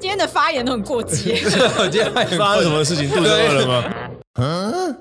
今天的发言都很过激。今天发生什么事情？肚子饿了吗？嗯。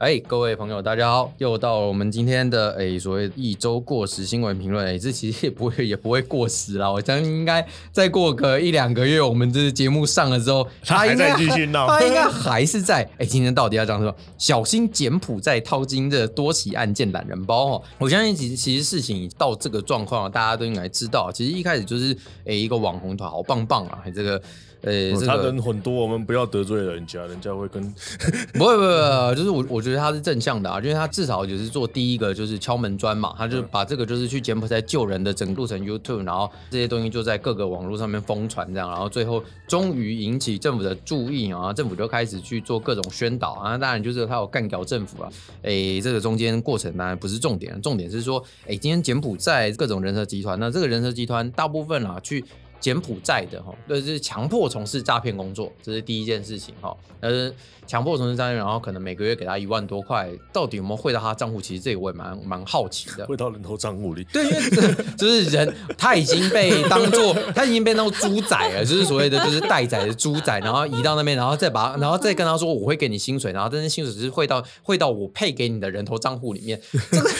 哎，各位朋友，大家好！又到了我们今天的哎所谓一周过时新闻评论。哎，这其实也不会也不会过时啦。我相信应该再过个一两个月，我们这节目上了之后，他应该还在继续闹，他应该还是在。哎，今天到底要讲什么？小心柬埔寨淘金的多起案件懒人包哦！我相信其实其实事情到这个状况，大家都应该知道。其实一开始就是哎一个网红团好棒棒啊，这个。呃、欸，这个、他人很多，我们不要得罪人家，人家会跟 不会不会就是我我觉得他是正向的啊，因为他至少也是做第一个就是敲门砖嘛，他就把这个就是去柬埔寨救人的整个路程 YouTube，然后这些东西就在各个网络上面疯传这样，然后最后终于引起政府的注意啊，政府就开始去做各种宣导啊，当然就是他有干掉政府啊，哎、欸，这个中间过程当然不是重点，重点是说，哎、欸，今天柬埔寨各种人蛇集团，那这个人蛇集团大部分啊去。柬埔寨的哈，就是强迫从事诈骗工作，这是第一件事情哈。呃，强迫从事诈骗，然后可能每个月给他一万多块，到底有没有汇到他账户？其实这个我也蛮蛮好奇的。汇到人头账户里？对，因为就是人他已经被当做他已经被当做猪仔了，就是所谓的就是待宰的猪仔，然后移到那边，然后再把然后再跟他说我会给你薪水，然后但是薪水只是汇到汇到我配给你的人头账户里面。这个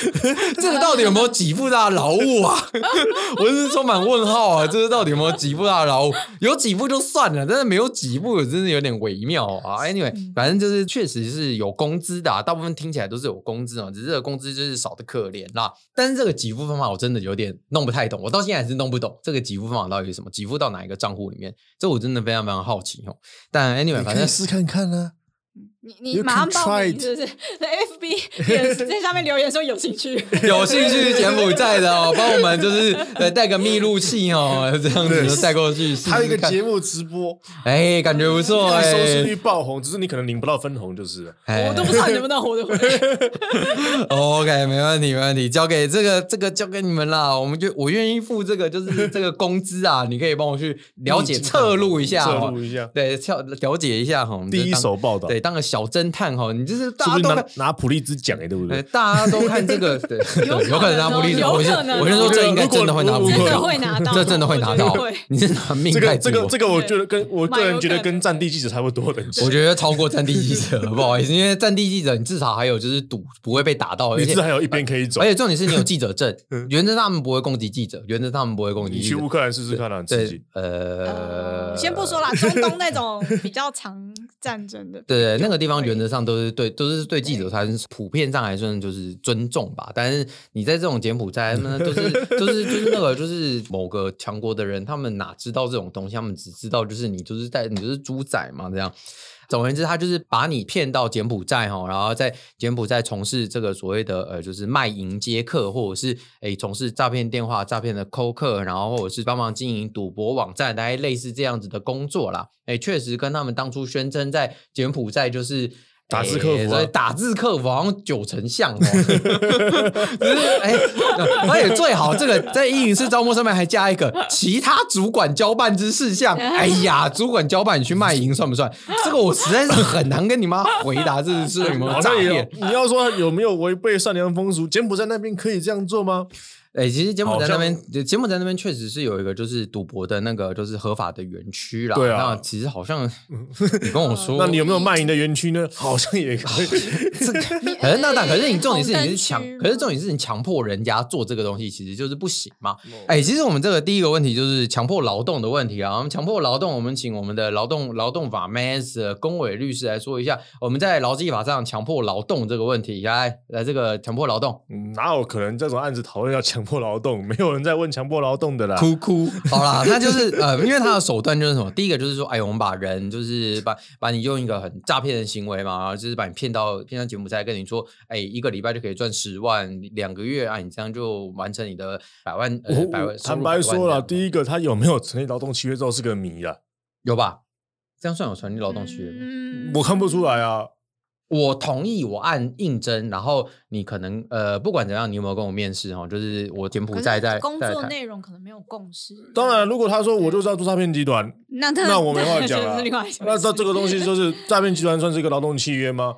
这个到底有没有给付他劳务啊？我是充满问号啊！这个到底有没有给付他的劳务？有几步就算了，但是没有几步，真的有点微妙啊。Anyway，反正就是确实是有工资的，啊，大部分听起来都是有工资啊，只是这个工资就是少的可怜啦。但是这个给付方法我真的有点弄不太懂，我到现在还是弄不懂这个给付方法到底是什么，给付到哪一个账户里面？这我真的非常非常好奇哦。但 Anyway，反正试看看呢。你你马上报名是不是？在 FB 也在上面留言说有兴趣，有兴趣柬埔寨的哦，帮我们就是呃带个密录器哦，这样子就带过去。还有一个节目直播，哎、欸，感觉不错收视率爆红，只是你可能领不到分红就是我都不知道你能不能活得回来。OK，没问题，没问题，交给这个这个交给你们啦。我们就我愿意付这个就是这个工资啊，你可以帮我去了解侧录一下，侧录一下，对，了了解一下哈。第一手报道，对，当个。小侦探哈，你就是大家都拿拿普利兹奖哎，对不对？大家都看这个，对，有可能拿普利兹，我先我先说这应该真的会拿普利兹，真的会拿到，这真的会拿到。你是拿命这个这个这个，我觉得跟我个人觉得跟战地记者差不多的，我觉得超过战地记者，不好意思，因为战地记者你至少还有就是赌不会被打到，而且还有一边可以走，而且重点是你有记者证，原则上他们不会攻击记者，原则上他们不会攻击。你去乌克兰试试看啊，自己呃，先不说啦，中东那种比较长战争的，对，那个地方原则上都。是对，都是对记者，他是普遍上来说就是尊重吧。但是你在这种柬埔寨，他们都是就是就是那个就是某个强国的人，他们哪知道这种东西？他们只知道就是你就是在你就是猪仔嘛，这样。总而言之，他就是把你骗到柬埔寨哈，然后在柬埔寨从事这个所谓的呃，就是卖淫接客，或者是诶从事诈骗电话诈骗的扣客，然后或者是帮忙经营赌博网站，大概类似这样子的工作啦。诶，确实跟他们当初宣称在柬埔寨就是。打字客服、啊，所以打字客服好像九成像哦。就是哎，而且最好这个在104招募上面还加一个其他主管交办之事项。哎呀，主管交办你去卖淫算不算？这个我实在是很难跟你妈回答，这是有没有诈骗？你要说有没有违背善良风俗？柬埔寨那边可以这样做吗？哎、欸，其实柬埔寨那边，柬埔寨那边确实是有一个就是赌博的那个就是合法的园区啦。对啊，那其实好像你跟我说，那你有没有卖淫的园区呢？好像也可以。这，可是那但可是你重点是你是强，可是重点是你强迫人家做这个东西，其实就是不行嘛。哎、欸，其实我们这个第一个问题就是强迫劳动的问题啊。我们强迫劳动，我们请我们的劳动劳动法 Mass 公委律师来说一下，我们在劳基法上强迫劳动这个问题，来来这个强迫劳动，哪有可能这种案子讨论要？强迫劳动，没有人在问强迫劳动的啦。哭哭，好啦，那就是呃，因为他的手段就是什么？第一个就是说，哎，我们把人就是把把你用一个很诈骗的行为嘛，就是把你骗到骗到柬埔寨，跟你说，哎，一个礼拜就可以赚十万，两个月啊，你这样就完成你的百万呃百万。坦白说了，第一个他有没有成立劳动契约，之后是个谜啊。有吧？这样算有成立劳动契约吗？嗯，我看不出来啊。我同意，我按应征，然后你可能呃，不管怎样，你有没有跟我面试哈？就是我柬埔寨在工作内容可能没有共识。当然，如果他说我就是要做诈骗集团，那那我没话讲了。那这这个东西就是诈骗集团算是一个劳动契约吗？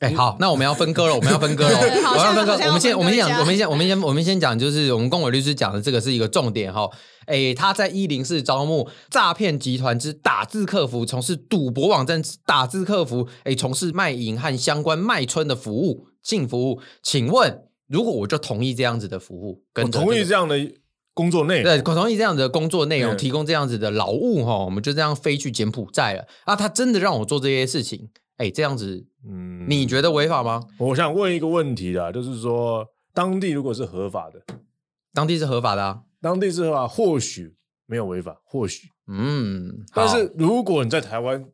哎，好，那我们要分割了，我们要分割了，我要分割。我们先，我们先讲，我们先，我们先，我们先讲，就是我们公委律师讲的这个是一个重点哈。哎，他在一零四招募诈骗集团之打字客服，从事赌博网站打字客服，哎，从事卖淫和相关卖春的服务性服务。请问，如果我就同意这样子的服务，跟我同意这样的工作内容，对，我同意这样子的工作内容，提供这样子的劳务哈，我们就这样飞去柬埔寨了啊！他真的让我做这些事情。哎，这样子，嗯，你觉得违法吗？我想问一个问题啦，就是说，当地如果是合法的，当地是合法的啊，当地是合法，或许没有违法，或许，嗯，但是如果你在台湾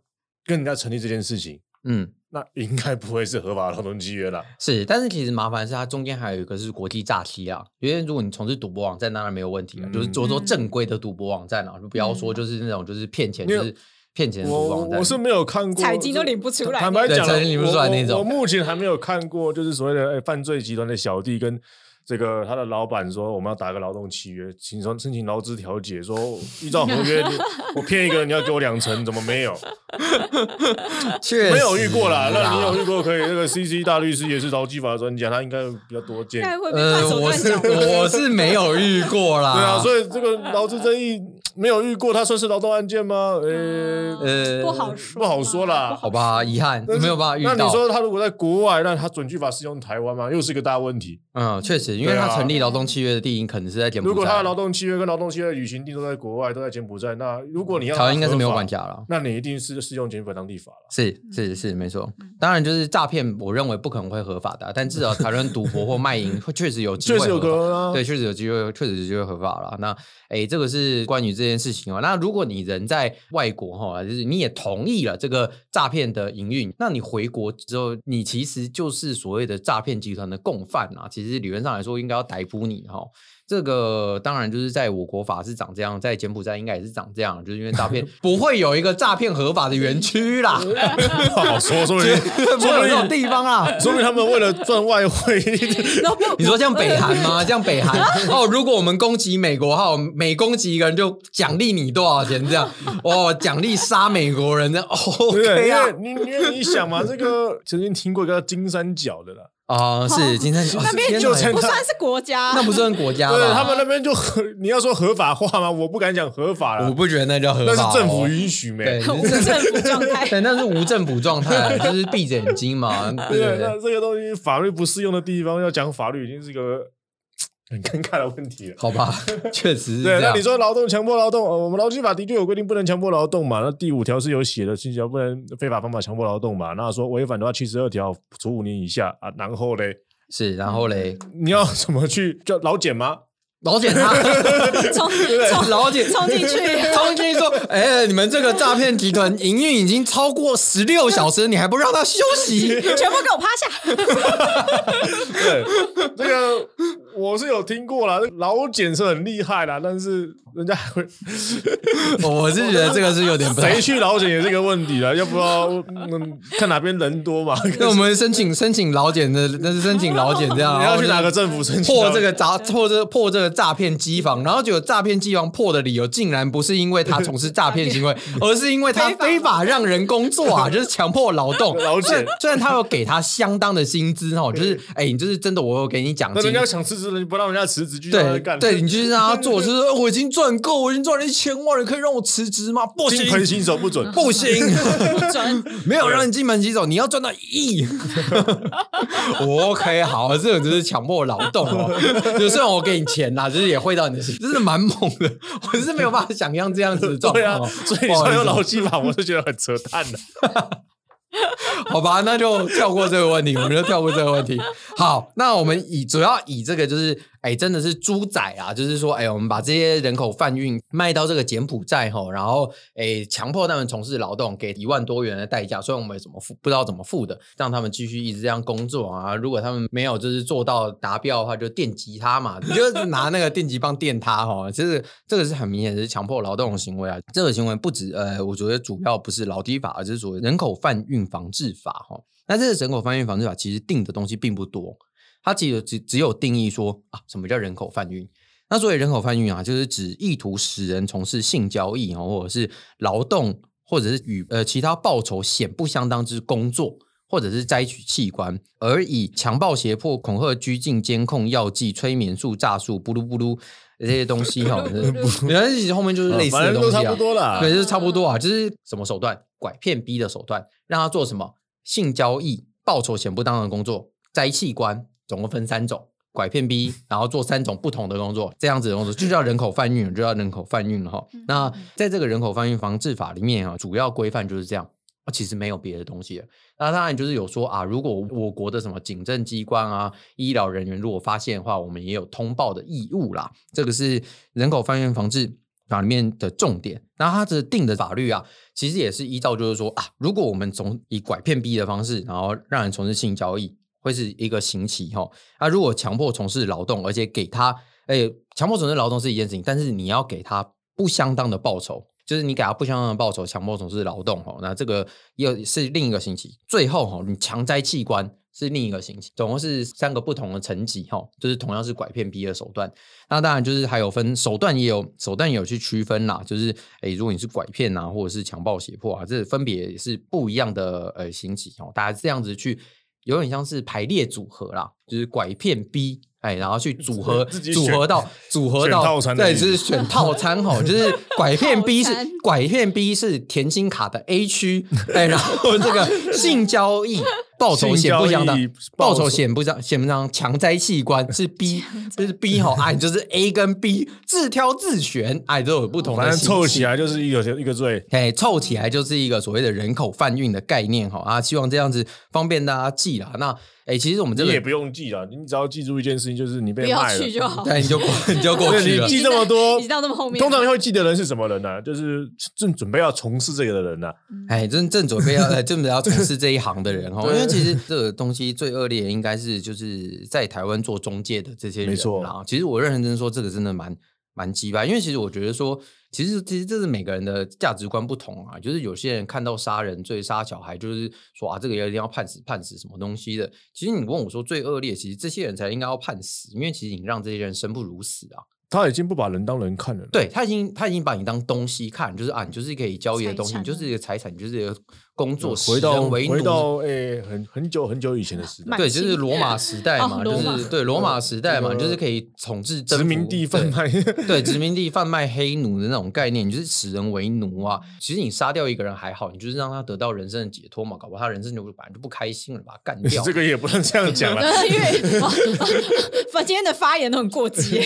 跟人家成立这件事情，嗯，那应该不会是合法的劳动契约了。是，但是其实麻烦是，它中间还有一个是国际诈欺啊，因为如果你从事赌博网站，当然没有问题了，嗯、就是做做正规的赌博网站啊，就不要说就是那种就是骗钱，就是。骗钱我我是没有看过，彩金都领不出来。坦白讲，彩金领不出来那种我。我目前还没有看过，就是所谓的哎犯罪集团的小弟跟。这个他的老板说，我们要打个劳动契约，请说申请劳资调解，说依照合约，我骗一个人你要给我两成，怎么没有？确没有遇过啦。那你有遇过可以？那个 CC 大律师也是劳基法专家，他应该比较多见。呃，我是我是没有遇过啦。对啊，所以这个劳资争议 没有遇过，他算是劳动案件吗？呃呃，不好说，不好说啦。好吧，遗憾没有办法遇到。那你说他如果在国外，那他准据法适用台湾吗？又是一个大问题。嗯，确实。因为他成立劳动契约的地点可能是在柬埔寨。如果他的劳动契约跟劳动契约的履行地都在国外，都在柬埔寨，那如果你要，台湾应该是没有管辖了。那你一定是适用柬埔寨当地法了。是是是，没错。当然，就是诈骗，我认为不可能会合法的，但至少 台湾赌博或卖淫，确实有机会。确实有可能啊。对，确实有机会，确实有机会合法了。那哎，这个是关于这件事情哦。那如果你人在外国哈，就是你也同意了这个诈骗的营运，那你回国之后，你其实就是所谓的诈骗集团的共犯啊。其实理论上来说，应该要逮捕你哈。这个当然就是在我国法是长这样，在柬埔寨应该也是长这样，就是因为诈骗 不会有一个诈骗合法的园区啦。不好说，说明没有这种地方啊，说明他们为了赚外汇。你说像北韩吗？像北韩哦，如果我们攻击美国哈，每攻击一个人就奖励你多少钱这样？哦，奖励杀美国人的哦，对啊，你因为你想嘛，这个曾经听过一个叫金三角的啦。啊，是金三角那边就不算是国家，那不算国家。对，他们那边就合，你要说合法化吗？我不敢讲合法了，我不觉得那叫合法，那是政府允许没？无政府状态，对，那是无政府状态，就是闭着眼睛嘛。对，那这个东西法律不适用的地方，要讲法律已经是一个。很尴尬的问题了，好吧，确实是。对，那你说劳动强迫劳动，呃，我们劳基法的确有规定不能强迫劳动嘛？那第五条是有写的，七条不能非法方法强迫劳动嘛？那说违反的话，七十二条处五年以下啊。然后嘞，是，然后嘞，你要怎么去叫劳检吗？老检 他，冲冲老检冲进去，冲进去说，哎、欸，你们这个诈骗集团营运已经超过十六小时，你还不让他休息？全部给我趴下！对，这个。我是有听过啦，老茧是很厉害啦，但是人家还会，我是觉得这个是有点不谁去劳检也是一个问题啊，要不要嗯看哪边人多嘛？那我们申请申请劳检的，那是申请劳检这样，你要去哪个政府申请破这个诈破这个破这个诈骗机房，然后就有诈骗机房破的理由，竟然不是因为他从事诈骗行为，而是因为他非法让人工作啊，就是强迫劳动。劳检虽然他有给他相当的薪资哈，就是哎，你就是真的，我有给你奖金，那人家想辞职了。你不让人家辞职，继续干。对，你就是让他做，就是我已经赚够，我已经赚了一千万，了可以让我辞职吗？不行，金盆洗手不准，不行，没有让你金盆洗手，你要赚到一亿。我 OK，好，这种就是强迫劳动哦。就虽然我给你钱啦，就是也会到你的心，真的蛮猛的。我是没有办法想象这样子的状况。对啊，所以你说有劳基法，我是觉得很扯淡的。好吧，那就跳过这个问题，我们就跳过这个问题。好，那我们以主要以这个就是。哎，真的是猪仔啊！就是说，哎，我们把这些人口贩运卖到这个柬埔寨吼，然后哎，强迫他们从事劳动，给一万多元的代价，所以我们怎么付不知道怎么付的，让他们继续一直这样工作啊！如果他们没有就是做到达标的话，就电击他嘛，你就拿那个电击棒电他哈！其实这个是很明显是强迫劳动的行为啊！这个行为不止呃，我觉得主要不是劳基法，而是属于人口贩运防治法哈。那这个人口贩运防治法其实定的东西并不多。它只有只只有定义说啊，什么叫人口贩运？那所谓人口贩运啊，就是指意图使人从事性交易啊，或者是劳动，或者是与呃其他报酬显不相当之工作，或者是摘取器官，而以强暴、胁迫、恐吓、拘禁、监控、药剂、催眠术、诈术、布鲁布鲁这些东西哈，原来其实后面就是类似的东西啊，差不多啦，对，就是差不多啊，就是什么手段，拐骗逼的手段，让他做什么性交易、报酬显不当的工作、摘器官，总共分三种。拐骗逼，然后做三种不同的工作，这样子的工作就叫人口贩运，就叫人口贩运了哈。那在这个人口贩运防治法里面啊，主要规范就是这样，其实没有别的东西。那当然就是有说啊，如果我国的什么警政机关啊、医疗人员如果发现的话，我们也有通报的义务啦。这个是人口贩运防治法里面的重点。那它这定的法律啊，其实也是依照就是说啊，如果我们从以拐骗逼的方式，然后让人从事性交易。会是一个刑期哈，啊，如果强迫从事劳动，而且给他，哎，强迫从事劳动是一件事情，但是你要给他不相当的报酬，就是你给他不相当的报酬，强迫从事劳动哈，那这个又是另一个刑期。最后哈，你强摘器官是另一个刑期，总共是三个不同的层级哈，就是同样是拐骗逼的手段。那当然就是还有分手段，也有手段也有去区分啦，就是哎，如果你是拐骗啊，或者是强暴胁迫啊，这分别是不一样的呃刑期哦，大家这样子去。有点像是排列组合啦，就是拐骗 B，哎，然后去组合 组合到组合到，对，就是选套餐哈，就是拐 骗 B 是拐骗 B 是甜心卡的 A 区，哎，然后这个 性交易。报酬显不相当，报酬显不相显不相当，强摘器官 是 B，就是 B 哈，哎，就是 A 跟 B 自挑自选，哎，都有不同的，反正凑起来就是一个一个罪，哎，凑起来就是一个所谓的人口贩运的概念哈啊，希望这样子方便大家记啦。那哎，其实我们这个也不用记了，你只要记住一件事情，就是你被卖了，对，你就 你就过去了。记这么多，记到那么后面，通常会记的人是什么人呢？就是正准备要从事这个的人呢。哎，正正准备要正准备要从事这一行的人哈，因为其实这个东西最恶劣的应该是就是在台湾做中介的这些人，没错。其实我认真说，这个真的蛮蛮鸡巴，因为其实我觉得说，其实其实这是每个人的价值观不同啊。就是有些人看到杀人罪、杀小孩，就是说啊，这个一定要判死、判死什么东西的。其实你问我说最恶劣，其实这些人才应该要判死，因为其实你让这些人生不如死啊。他已经不把人当人看了，对，他已经他已经把你当东西看，就是啊，你就是可以交易的东西，你就是一个财产，你就是一个工作，回到回到诶，很很久很久以前的时代，对，就是罗马时代嘛，就是对罗马时代嘛，就是可以统治殖民地贩卖，对，殖民地贩卖黑奴的那种概念，你就是使人为奴啊。其实你杀掉一个人还好，你就是让他得到人生的解脱嘛，搞不好他人生就本来就不开心了，把他干掉。这个也不能这样讲了，因为我今天的发言都很过激，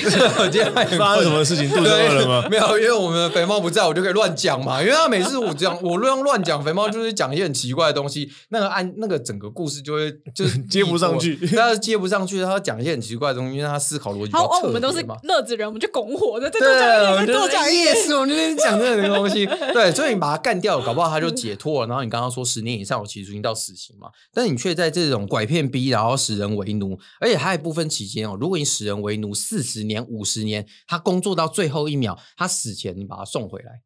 今天发生什么？事情肚子饿了吗？没有，因为我们的肥猫不在，我就可以乱讲嘛。因为他每次我讲，我乱乱讲，肥猫就是讲一些很奇怪的东西，那个按那个整个故事就会就 是接不上去，他接不上去，他讲一些很奇怪的东西，因为他思考逻辑。好，我们都是乐子人，我们就拱火的，对，我们就讲意思，我们就讲这个东西。对，所以你把他干掉了，搞不好他就解脱了。然后你刚刚说十年以上其实已经到死刑嘛，但是你却在这种拐骗逼，然后使人为奴，而且还有部分期间哦，如果你使人为奴四十年、五十年，他工作到最后一秒。他死前你把他送回来，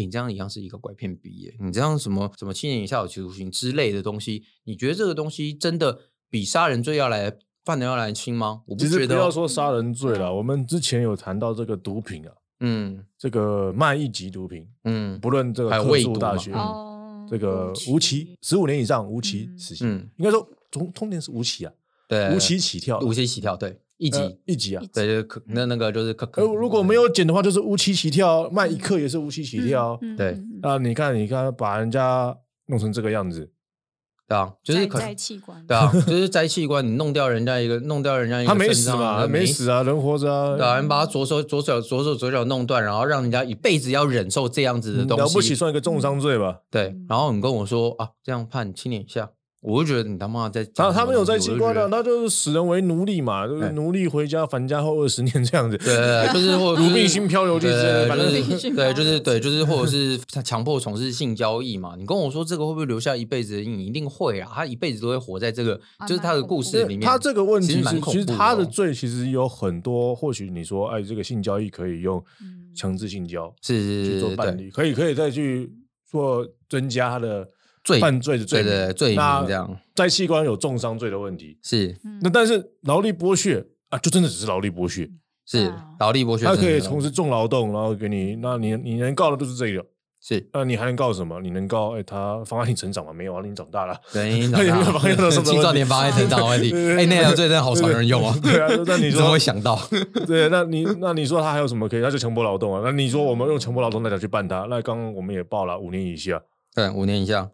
你这样一样是一个拐骗毕业！你这样什么什么七年以下有期徒刑之类的东西，你觉得这个东西真的比杀人罪要来犯的要来轻吗？我不觉得。不要说杀人罪了，我们之前有谈到这个毒品啊，嗯，这个卖一级毒品，嗯，不论这个特殊大学，嗯、这个无期十五年以上无期死刑，嗯、应该说从通年是无期啊，对，无期起跳，无期起跳，对。一级、呃、一级啊，对，就可那那个就是可可。如果没有减的话，就是无期起跳，卖一克也是无期起跳。嗯嗯、对，啊，你看，你看，把人家弄成这个样子，对啊，就是摘器官，对啊，就是摘器官，你弄掉人家一个，弄掉人家一个，他没死嘛，没死。啊，人活着啊，对啊，你把他左手左脚左手左脚弄断，然后让人家一辈子要忍受这样子的东西，了不起算一个重伤罪吧？对，然后你跟我说啊，这样判七年以下。我就觉得你他妈在他他们有摘器官的，那就是使人为奴隶嘛，就是奴隶回家返家后二十年这样子。对，就是或 奴婢性漂流记，对，对，就是对，就是或者是他强迫从事性交易嘛。你跟我说这个会不会留下一辈子的阴影？一定会啊，他一辈子都会活在这个，就是他的故事里面。他这个问题是，其实他的罪其实有很多。或许你说，哎，这个性交易可以用强制性交，是是是，去做办理，可以可以再去做增加他的。罪犯罪的罪名，对对对，罪名这样，在器官有重伤罪的问题是，那但是劳力剥削啊，就真的只是劳力剥削，是劳力剥削，他可以从事重劳动，然后给你，那你你能告的都是这个，是，那你还能告什么？你能告哎，他妨碍你成长吗？没有啊，你长大了，对，你长大了，青少年妨碍成长问题。哎，那条罪真的好少人用啊。对啊，那你说 怎么会想到？对，那你那你说他还有什么可以？他就强迫劳动啊。那你说我们用强迫劳动那条去办他？那刚刚我们也报了五年以下。对，五年以下。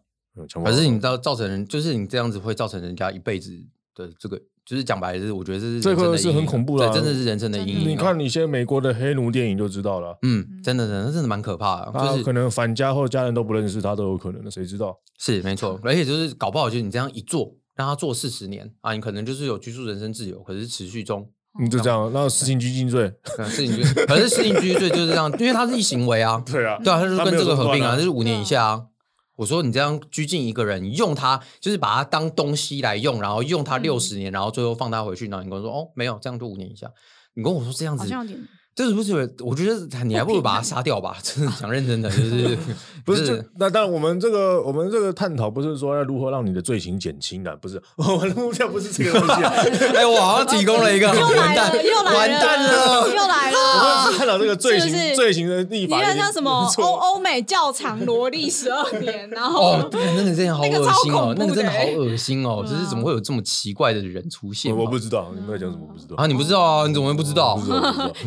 可是你知道造成人，就是你这样子会造成人家一辈子的这个。就是讲白了，是我觉得这是这个是很恐怖的，真的是人生的阴影。你看，你现在美国的黑奴电影就知道了。嗯，真的，真的，真的蛮可怕的。就是可能返家后家人都不认识他都有可能的，谁知道？是没错，而且就是搞不好，就是你这样一做，让他做四十年啊，你可能就是有拘束人身自由，可是持续中。你就这样，那实行拘禁罪，实行拘，可是实行拘禁罪就是这样，因为他是一行为啊。对啊，对啊，他就是跟这个合并啊，就是五年以下啊。我说你这样拘禁一个人，用他就是把他当东西来用，然后用他六十年，然后最后放他回去，然后你跟我说哦，没有，这样就五年以下。你跟我说这样子。这是不是？我觉得你还不如把他杀掉吧。真的讲认真的，就是 不是？那当然，我们这个我们这个探讨不是说要如何让你的罪行减轻的，不是。我们的目标不是这个东西。哎，我好像提供了一个完蛋，又来了，完蛋了，又来了。我们是探讨这个罪行罪行的立法。你看像什么欧欧美教场萝莉十二年，然后哦，对，那个真的好恶心哦，那个真的好恶心哦，就是怎么会有这么奇怪的人出现？我不知道你们在讲什么，不知道啊？你不知道啊？你怎么会不知道？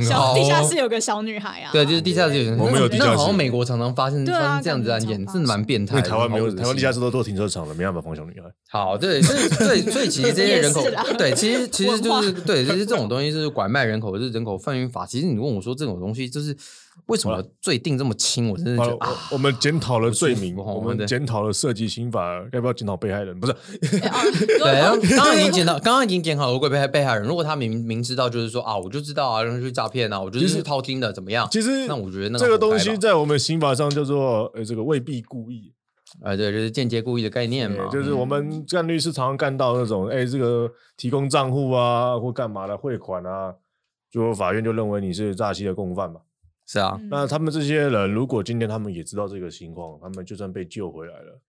小地下室有个小女孩啊，对，就是地下室有人，我们有地下室，好像美国常常发生发生这样子案件，真的蛮变态。台湾没有，台湾地下室都做停车场了，没办法放小女孩。好，对，所以所以所以其实 这些人口，对，其实其实就是对，其实这种东西是拐卖人口，就是人口贩运法。其实你问我说这种东西就是。为什么罪定这么轻？我真的觉得啊，我们检讨了罪名，我们检讨了涉及刑法，要不要检讨被害人？不是，对，刚刚已经检讨，刚刚已经检讨了被害被害人。如果他明明知道，就是说啊，我就知道啊，让他去诈骗啊，我就是偷听的，怎么样？其实，那我觉得那这个东西在我们刑法上叫做呃，这个未必故意，啊，对，就是间接故意的概念嘛。就是我们干律师常常干到那种，哎，这个提供账户啊，或干嘛的汇款啊，最后法院就认为你是诈欺的共犯嘛。是啊，那他们这些人，如果今天他们也知道这个情况，他们就算被救回来了，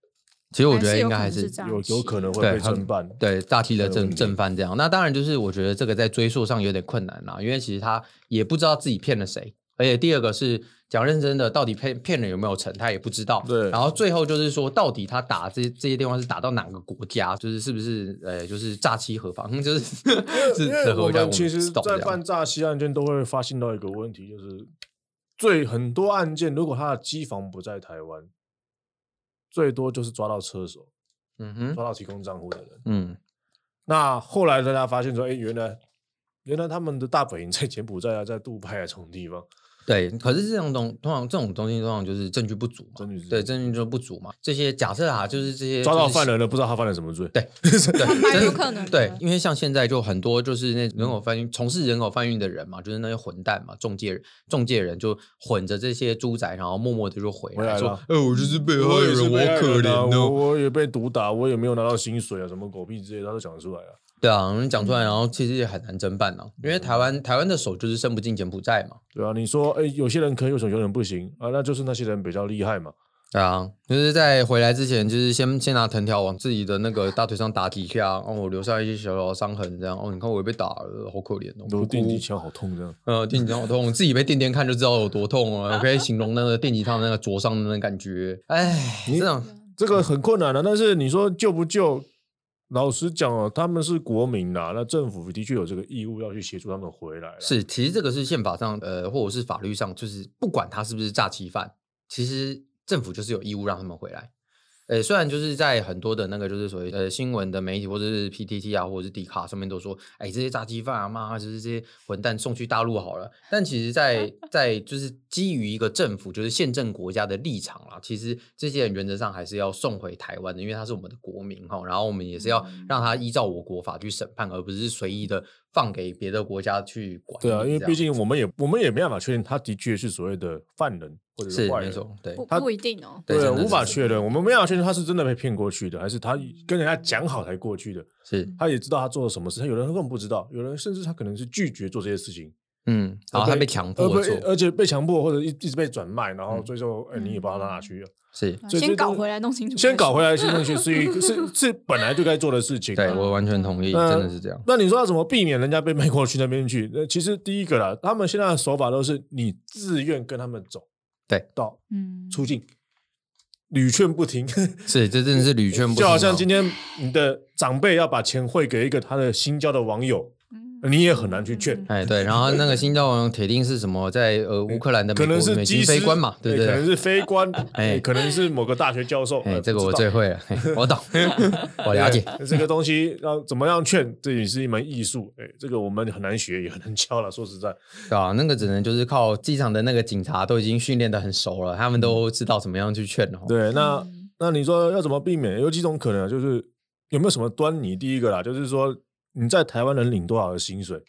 其实我觉得应该还是有有可能会被侦办，对诈欺的正正犯这样。那当然就是我觉得这个在追溯上有点困难啦，因为其实他也不知道自己骗了谁，而且第二个是讲认真的，到底骗骗人有没有成，他也不知道。对，然后最后就是说，到底他打这些这些电话是打到哪个国家，就是是不是呃，就是诈欺合法，就是 是的合法。我们其实，在办诈欺案件都会发现到一个问题，就是。最很多案件，如果他的机房不在台湾，最多就是抓到车手，嗯哼，抓到提供账户的人，嗯，那后来大家发现说，哎、欸，原来原来他们的大本营在柬埔寨啊，在杜拜啊这种地方。对，可是这种东通常这种东西通常就是证据不足嘛，证据对证据就不足嘛。这些假设啊，就是这些抓到犯人了，不知道他犯了什么罪。对，对，有可能。对，因为像现在就很多就是那人口贩运、从事人口贩运的人嘛，就是那些混蛋嘛，中介人、中介人就混着这些猪仔，然后默默的就回来说：“哎，我就是被害人，我可怜，我我也被毒打，我也没有拿到薪水啊，什么狗屁之类，他都讲得出来啊。”对啊，你讲出来，然后其实也很难侦办呢、啊，因为台湾台湾的手就是伸不进柬埔寨嘛。对啊，你说哎，有些人可以，为什么有人不行啊？那就是那些人比较厉害嘛。对啊，就是在回来之前，就是先先拿藤条往自己的那个大腿上打几下，哦，我留下一些小小的伤痕，这样哦，你看我也被打了，好可怜哦。都电击枪好痛这样。呃，电击枪好痛，自己被电电看就知道有多痛啊。我可以形容那个电击枪那个灼伤的那个感觉。哎，这样这个很困难的，但是你说救不救？老实讲哦，他们是国民呐，那政府的确有这个义务要去协助他们回来。是，其实这个是宪法上，呃，或者是法律上，就是不管他是不是诈欺犯，其实政府就是有义务让他们回来。呃，虽然就是在很多的那个就是所谓呃新闻的媒体或者是 PTT 啊，或者是 D 卡上面都说，哎，这些诈欺犯啊，妈，就是这些混蛋送去大陆好了。但其实在，在 在就是基于一个政府就是宪政国家的立场啦，其实这些人原则上还是要送回台湾的，因为他是我们的国民哈。然后我们也是要让他依照我国法去审判，而不是随意的放给别的国家去管。对啊，因为毕竟我们也我们也没办法确定他的确是所谓的犯人。或者是坏人，对，不不一定哦，对，无法确认，我们没办法确认他是真的被骗过去的，还是他跟人家讲好才过去的。是，他也知道他做了什么事，他有人根本不知道，有人甚至他可能是拒绝做这些事情，嗯，然后他被强迫做，而且被强迫或者一一直被转卖，然后最后哎，你也不知道他哪去了，是，先搞回来弄清楚，先搞回来先弄清楚，是是是本来就该做的事情。对，我完全同意，真的是这样。那你说要怎么避免人家被卖过去那边去？那其实第一个啦，他们现在的手法都是你自愿跟他们走。对，到嗯出境，屡劝不听。是，这真的是屡劝不听。就好像今天你的长辈要把钱汇给一个他的新交的网友。你也很难去劝，哎，对，然后那个新交网友铁定是什么，在呃乌克兰的可能是机飞官嘛，对对，可能是飞官，哎，可能是某个大学教授，哎，这个我最会了，我懂，我了解，这个东西要怎么样劝，这也是一门艺术，哎，这个我们很难学，也很难教了，说实在，对吧？那个只能就是靠机场的那个警察都已经训练的很熟了，他们都知道怎么样去劝了。对，那那你说要怎么避免？有几种可能，就是有没有什么端倪？第一个啦，就是说。你在台湾能领多少的薪水？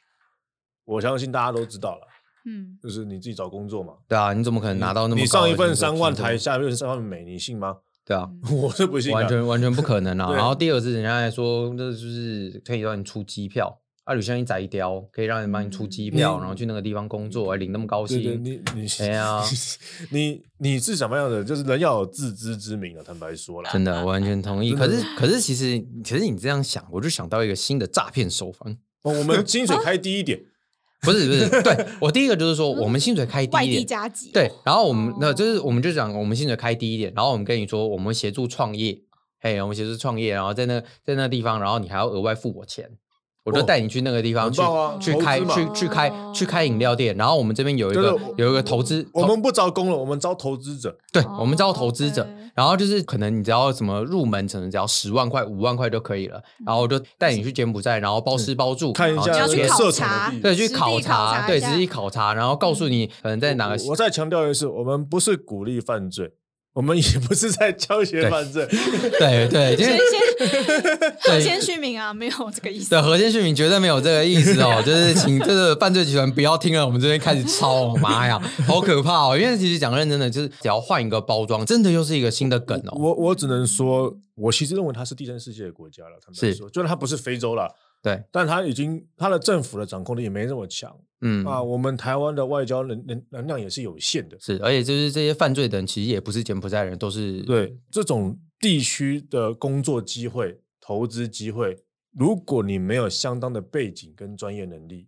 我相信大家都知道了。嗯，就是你自己找工作嘛。对啊，你怎么可能拿到那么？你上一份三万台，下一份三万美，你信吗？对啊，我是不信，完全完全不可能啊。然后第二是人家还说，那就是可以让你出机票。啊，有像一宰一雕，可以让人帮你出机票，然后去那个地方工作，还领那么高薪。你你哎呀，你你是什么样的？就是人要有自知之明啊！坦白说了，真的，我完全同意。可是可是，其实其实你这样想，我就想到一个新的诈骗手法。哦，我们薪水开低一点，不是不是，对 我第一个就是说，我们薪水开低一点，加急。对，然后我们那就是我们就讲，我们薪水开低一点，然后我们跟你说，我们协助创业，嘿，我们协助创业，然后在那在那地方，然后你还要额外付我钱。我就带你去那个地方去去开去去开去开饮料店，然后我们这边有一个有一个投资，我们不招工了，我们招投资者。对，我们招投资者，然后就是可能你只要什么入门，可能只要十万块、五万块就可以了。然后我就带你去柬埔寨，然后包吃包住，看一下要去考察，对，去考察，对，实地考察，然后告诉你可能在哪个。我再强调一次，我们不是鼓励犯罪。我们也不是在教学犯罪，对对，先先 先续名啊，没有这个意思。对，核先续名绝对没有这个意思哦，就是请这个犯罪集团不要听了，我们这边开始抄，妈呀，好可怕哦！因为其实讲认真的，就是只要换一个包装，真的又是一个新的梗哦。我我只能说，我其实认为它是第三世界的国家了，他们说，就算它不是非洲了。对，但他已经他的政府的掌控力也没那么强，嗯。啊，我们台湾的外交能能能量也是有限的，是，而且就是这些犯罪的人其实也不是柬埔寨人，都是对这种地区的工作机会、投资机会，如果你没有相当的背景跟专业能力，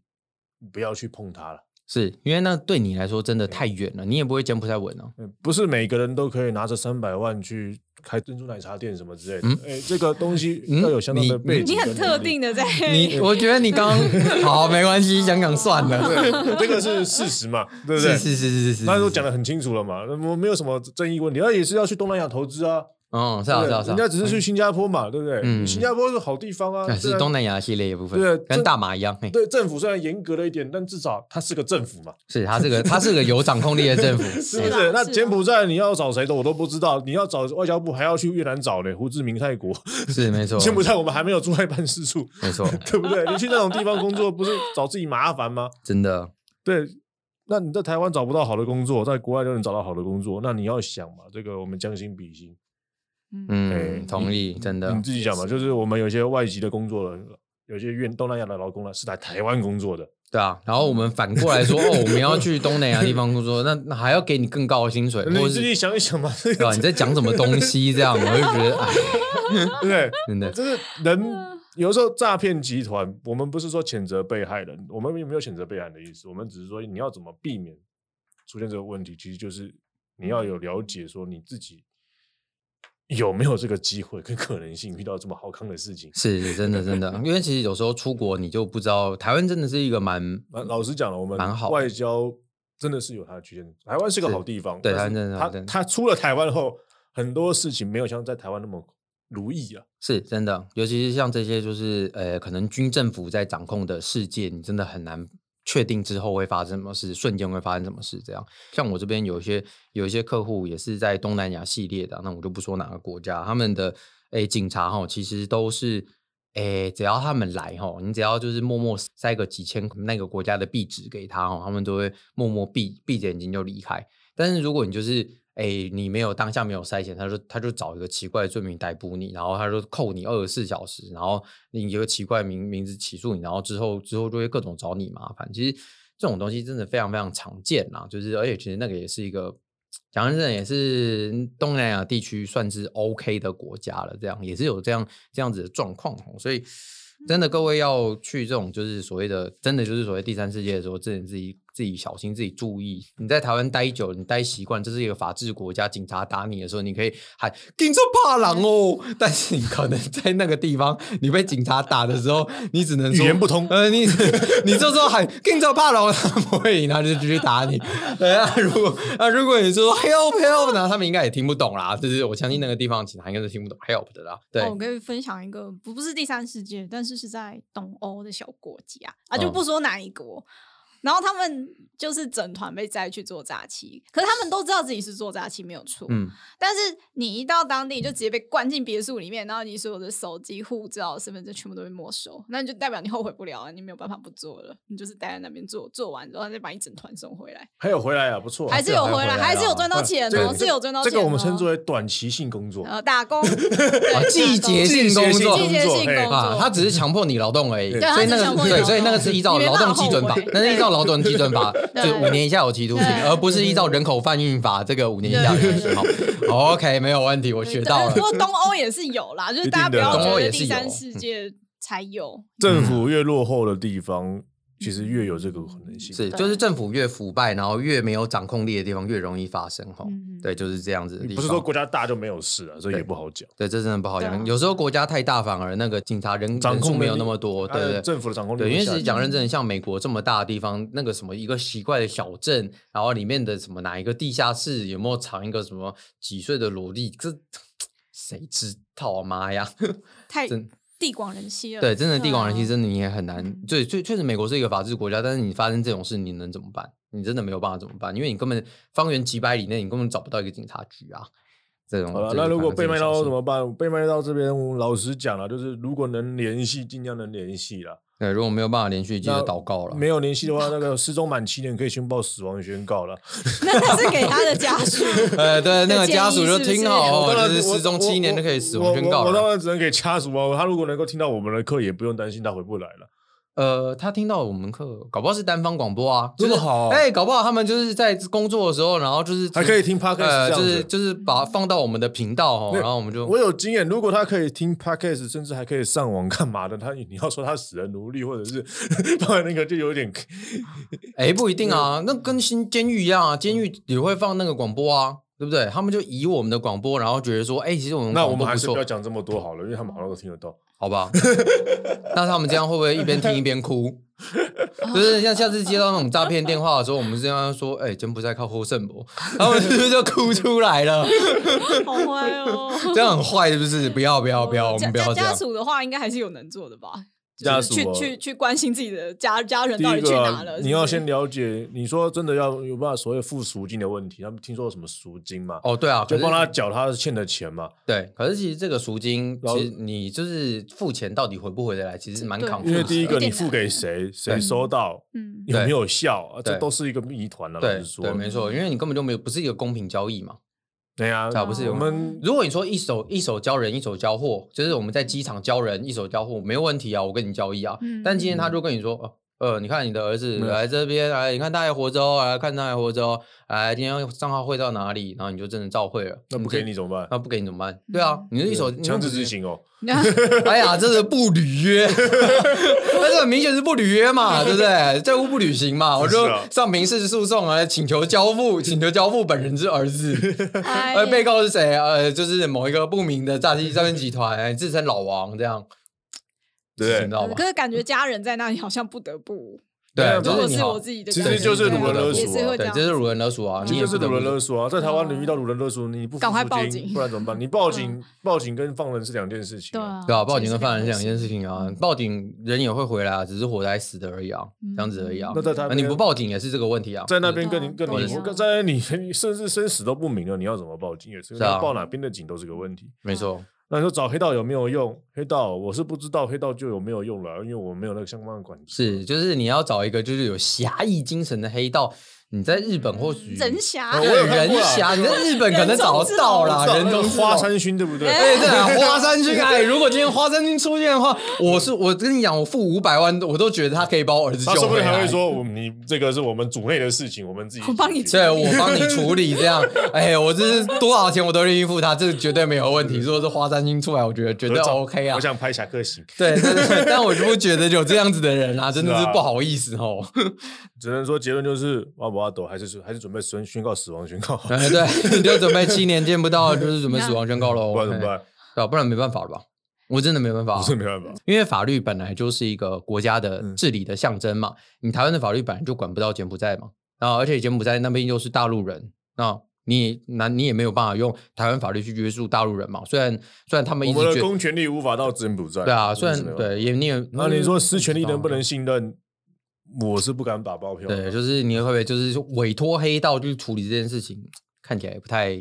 不要去碰它了。是因为那对你来说真的太远了，你也不会柬埔寨稳哦。不是每个人都可以拿着三百万去开珍珠奶茶店什么之类的。哎，这个东西要有相当的背景。你很特定的在你，我觉得你刚刚 好没关系，讲讲算了。这个是事实嘛，对不对？是是是是是。那都讲的很清楚了嘛，我没有什么争议问题。那也是要去东南亚投资啊。哦，是啊，是啊，人家只是去新加坡嘛，对不对？嗯，新加坡是好地方啊，是东南亚系列一部分，对，跟大马一样。对，政府虽然严格了一点，但至少它是个政府嘛。是，它是个，它是个有掌控力的政府，是不是？那柬埔寨你要找谁的我都不知道，你要找外交部还要去越南找呢，胡志明泰国。是没错，柬埔寨我们还没有驻外办事处，没错，对不对？你去那种地方工作，不是找自己麻烦吗？真的，对。那你在台湾找不到好的工作，在国外就能找到好的工作，那你要想嘛，这个我们将心比心。嗯，同意，真的。你自己想嘛，就是我们有些外籍的工作了，有些越东南亚的劳工呢，是来台湾工作的，对啊。然后我们反过来说，哦，我们要去 东南亚地方工作，那那还要给你更高的薪水。你自己想一想嘛，对吧？你在讲什么东西？这样我就觉得，哎，对不对？真的，就是人有时候诈骗集团，我们不是说谴责被害人，我们也没有谴责被害人的意思，我们只是说你要怎么避免出现这个问题，其实就是你要有了解，说你自己。有没有这个机会跟可能性遇到这么好康的事情？是真的，真的，因为其实有时候出国你就不知道，台湾真的是一个蛮……老实讲了，我们蛮好，外交真的是有它的局限。台湾是个好地方，对，台湾真的，他他出了台湾后，很多事情没有像在台湾那么如意啊。是真的，尤其是像这些就是呃，可能军政府在掌控的世界，你真的很难。确定之后会发生什么事，瞬间会发生什么事？这样，像我这边有一些有一些客户也是在东南亚系列的，那我就不说哪个国家，他们的诶、警察哈，其实都是诶、只要他们来哈，你只要就是默默塞个几千那个国家的币纸给他哈，他们都会默默闭闭着眼睛就离开。但是如果你就是哎，你没有当下没有筛选，他就他就找一个奇怪的罪名逮捕你，然后他就扣你二十四小时，然后你一个奇怪名名字起诉你，然后之后之后就会各种找你麻烦。其实这种东西真的非常非常常见啦，就是而且其实那个也是一个讲真的也是东南亚地区算是 OK 的国家了，这样也是有这样这样子的状况，所以真的各位要去这种就是所谓的真的就是所谓第三世界的时候，自己自己自己小心，自己注意。你在台湾待久，你待习惯，这是一个法治国家，警察打你的时候，你可以喊“警察怕狼哦”，但是你可能在那个地方，你被警察打的时候，你只能说语言不通。呃，你 你这时候喊“警察怕狼”，他不会，他就继续打你。对啊，如果啊，如果你说 “help help”，那他们应该也听不懂啦。就是我相信那个地方警察应该是听不懂 “help” 的啦。对，哦、我可以分享一个不不是第三世界，但是是在东欧的小国家啊，就不说哪一国。哦然后他们就是整团被摘去做诈欺，可是他们都知道自己是做诈欺没有错。嗯，但是你一到当地就直接被关进别墅里面，然后你所有的手机、护照、身份证全部都被没收，那你就代表你后悔不了啊，你没有办法不做了，你就是待在那边做，做完之后再把一整团送回来。还有回来啊，不错，还是有回来，还是有赚到钱哦，是有赚到钱。这个我们称之为短期性工作，呃，打工，季节性工作，季节性工作，他只是强迫你劳动而已。所以那个对，所以那个是依照劳动基准法，那是依照。劳动基准法 就五年以下有期徒刑，而不是依照人口贩运法这个五年以下有期徒刑。OK，没有问题，我学到了。不过东欧也是有啦，就是大家不要觉得第三世界才有。政府越落后的地方。其实越有这个可能性，是就是政府越腐败，然后越没有掌控力的地方越容易发生哈。嗯、对，就是这样子。不是说国家大就没有事了，所以也不好讲。对，这真的不好讲。啊、有时候国家太大，反而那个警察人掌控没有那么多。对对，政府的掌控力。对，因为其实讲认真，像美国这么大的地方，那个什么一个奇怪的小镇，然后里面的什么哪一个地下室有没有藏一个什么几岁的萝莉，这 谁知道啊妈呀！太真。地广人稀了，对，真的地广人稀，真的你也很难。对，确确实美国是一个法治国家，但是你发生这种事，你能怎么办？你真的没有办法怎么办？因为你根本方圆几百里内，你根本找不到一个警察局啊。这种。好了，那如果被卖到怎么办？被卖到这边，我老实讲了，就是如果能联系，尽量能联系了。对，如果没有办法连续，记得祷告了。没有联系的话，那个失踪满七年可以宣报死亡宣告了。那那是给他的家属。呃，对，那个家属就听好，哦，就是失踪七年就可以死亡宣告了。我当然只能给家属啊，他如果能够听到我们的课，也不用担心他回不来了。呃，他听到我们课，搞不好是单方广播啊，这么好。哎，搞不好他们就是在工作的时候，然后就是还可以听 podcast，就是就是把放到我们的频道哦，然后我们就我有经验，如果他可以听 podcast，甚至还可以上网干嘛的，他你要说他死人奴隶，或者是 放在那个就有点，哎，不一定啊，那跟新监狱一样啊，监狱也会放那个广播啊。对不对？他们就以我们的广播，然后觉得说，哎，其实我们那我们还是不要讲这么多好了，因为他们好像都听得到，好吧？那他们这样会不会一边听一边哭？就是像下次接到那种诈骗电话的时候，我们这样说，哎，柬埔寨靠获胜博，他们是不是就哭出来了？好坏哦，这样很坏是不是？不要不要不要，我们不要这样。家属的话，应该还是有能做的吧？家属去去去关心自己的家家人到底去哪了？你要先了解，你说真的要有办法所谓付赎金的问题，他们听说有什么赎金嘛？哦，对啊，就帮他缴他欠的钱嘛。对，可是其实这个赎金，其实你就是付钱到底回不回得来，其实是蛮考验。因为第一个你付给谁，谁收到，嗯，有没有效，这都是一个谜团了。对，对，没错，因为你根本就没有，不是一个公平交易嘛。对啊，啊，不是我们。如果你说一手一手交人，一手交货，就是我们在机场交人，一手交货，没有问题啊，我跟你交易啊。但今天他就跟你说，呃，你看你的儿子来这边来，你看他还活着哦，来看他还活着哦，来，今天账号汇到哪里，然后你就真的照汇了。那不给你怎么办？那不给你怎么办？对啊，你是一手强制执行哦。哎呀，这是不履约，那这很明显是不履约嘛，对不对？债务不履行嘛，我就上民事诉讼啊，请求交付，请求交付本人之儿子。而被告是谁？呃，就是某一个不明的诈欺诈骗集团，自称老王这样。对，你知道吗？可是感觉家人在那里好像不得不。对，就是是我自己的，其实就是鲁人勒索，对，这是鲁人勒索啊，你也是鲁人勒索啊，在台湾你遇到鲁人勒索，你不赶快报警，不然怎么办？你报警，报警跟放人是两件事情，对啊，对啊，报警跟放人是两件事情啊，报警人也会回来啊，只是活的还死的而已啊，这样子而已啊。那在台湾，你不报警也是这个问题啊，在那边跟你跟你在你甚至生死都不明了，你要怎么报警也是，报哪边的警都是个问题，没错。那你说找黑道有没有用？黑道我是不知道黑道就有没有用了，因为我没有那个相关的管制。是，就是你要找一个就是有侠义精神的黑道，你在日本或许人侠，我有看人侠，你在日本可能找得到啦，人中那个花山薰对不对？哎，对啊，花山薰哎，如果今天花山薰出现的话，我是我跟你讲，我付五百万，我都觉得他可以把我儿子救回来。他说不定还会说，我你这个是我们组内的事情，我们自己我帮你对，我帮你处理这样。哎，我这是多少钱我都愿意付他，这个绝对没有问题。如果是花山薰出来，我觉得绝对 OK 啊。我想拍侠客行，对对对，但我就不觉得有这样子的人啊，真的是不好意思哦。只能说结论就是哇不挖斗，还是还是准备宣宣告死亡宣告。对对，你就准备七年见不到，就是准备死亡宣告喽。不然怎么办？对，不然没办法了吧？我真的没办法，我是没办法，因为法律本来就是一个国家的治理的象征嘛。你台湾的法律本来就管不到柬埔寨嘛，然后而且柬埔寨那边又是大陆人，那你那你也没有办法用台湾法律去约束大陆人嘛。虽然虽然他们一直公权力无法到柬埔寨，对啊，虽然对也你也那你说私权力能不能信任？我是不敢打包票。对，就是你会不会就是委托黑道去处理这件事情，看起来不太。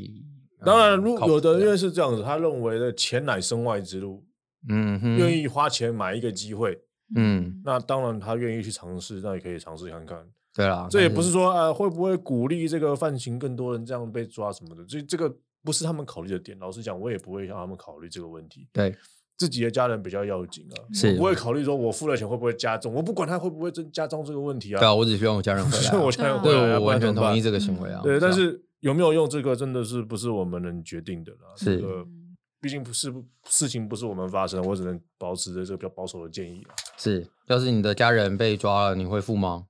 当然，如有的因为是这样子，他认为的钱乃身外之物，嗯，哼愿意花钱买一个机会，嗯，那当然他愿意去尝试，那也可以尝试看看。对啊，这也不是说呃会不会鼓励这个犯行更多人这样被抓什么的，这这个不是他们考虑的点。老实讲，我也不会让他们考虑这个问题。对。自己的家人比较要紧啊，是不会考虑说我付了钱会不会加重，我不管他会不会增加重这个问题啊。对啊，我只希望我家人回来，我家人回来，我完全同意这个行为啊。对，但是有没有用这个，真的是不是我们能决定的啦。是，毕竟不是事情不是我们发生，我只能保持着这个比较保守的建议啊。是，要是你的家人被抓了，你会付吗？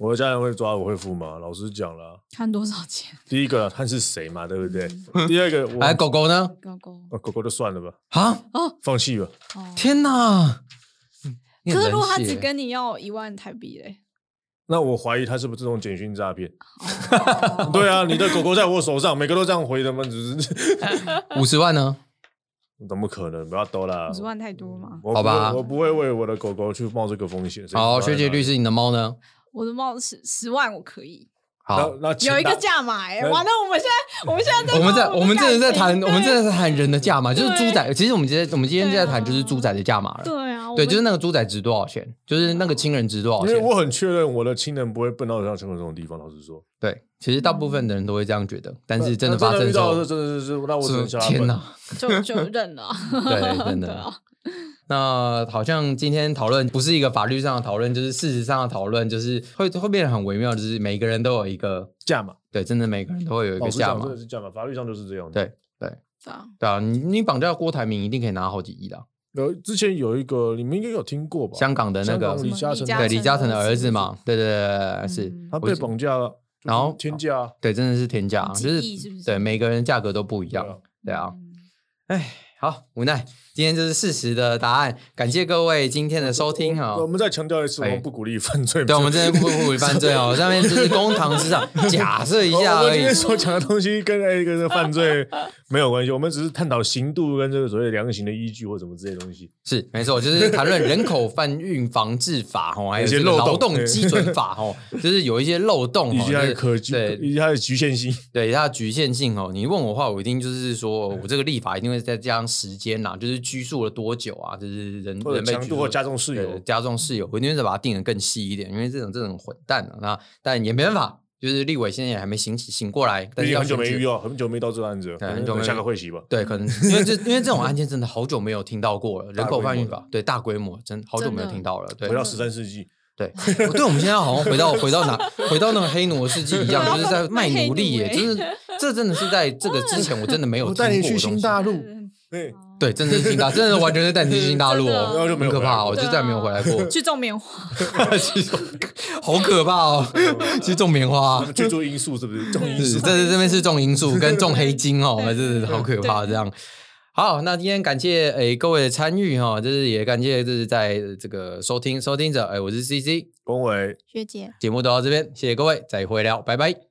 我的家人会抓，我会付吗？老实讲了，看多少钱。第一个看是谁嘛，对不对？第二个，哎，狗狗呢？狗狗，狗狗就算了吧。啊？哦，放弃吧。天哪！可是如果他只跟你要一万台币嘞？那我怀疑他是不是这种简讯诈骗？对啊，你的狗狗在我手上，每个都这样回的吗？只是五十万呢？怎么可能？不要多啦。五十万太多吗？好吧，我不会为我的狗狗去冒这个风险。好，学姐律师，你的猫呢？我的帽子十十万，我可以。好，那有一个价码哎，完了，我们现在我们现在在我们在我们真的在谈，我们真的在谈人的价码，就是猪仔。其实我们今天我们今天在谈就是猪仔的价码了。对啊，对，就是那个猪仔值多少钱，就是那个亲人值多少钱。因为我很确认我的亲人不会笨到像陈文这种地方。老实说，对，其实大部分的人都会这样觉得，但是真的发生的时候，真的是那我天哪，就就认了。对，真的。那好像今天讨论不是一个法律上的讨论，就是事实上的讨论，就是会会变得很微妙，就是每个人都有一个价码，对，真的每个人都会有一个价码，真的是价码，法律上就是这样。对对。对啊，你你绑架郭台铭一定可以拿好几亿的。有之前有一个你们应该有听过吧？香港的那个李嘉诚，对李嘉诚的儿子嘛，对对对，是。他被绑架了，然后天价，对，真的是天价，就是对每个人价格都不一样，对啊，哎。好，无奈，今天就是事实的答案。感谢各位今天的收听哈。我们再强调一次，我们不鼓励犯罪。对，我们真的不鼓励犯罪哦。上面就是公堂之上假设一下而已。我今天所讲的东西跟那个犯罪 没有关系，我们只是探讨刑度跟这个所谓量刑的依据或什么之类东西。是，没错，就是谈论人口贩运防治法哦，还有一些劳动基准法哦，就是有一些漏洞，以及它的可对，以及它的局限性，对它的局限性哦。你问我的话，我一定就是说我这个立法一定会再加上。时间呐，就是拘束了多久啊？就是人人被强度或加重室友，加重室友，我一定会把它定的更细一点，因为这种这种混蛋啊，那但也没办法，就是立委现在也还没醒醒过来，但是很久没遇到，很久没到这个案子，对，很久没下个会期吧？对，可能 因为这因为这种案件真的好久没有听到过了，人口贩运法，对，大规模真好久没有听到了，对，回到十三世纪，对，对，我们现在好像回到回到哪，回到那个黑奴世纪一样，就是在卖奴隶耶，就是这真的是在这个之前我真的没有 听过。带你去新大陆，对。对，真的是新大，真的完全是带你去新大陆哦，很可怕哦，就再也没有回来过。去种棉花，好可怕哦，去种棉花，去种罂粟是不是？种罂粟，这是这边是种罂粟跟种黑金哦，真是好可怕这样。好，那今天感谢诶各位的参与哈，就是也感谢就是在这个收听收听者，诶我是 CC 龚伟。学姐，节目都到这边，谢谢各位，再会聊，拜拜。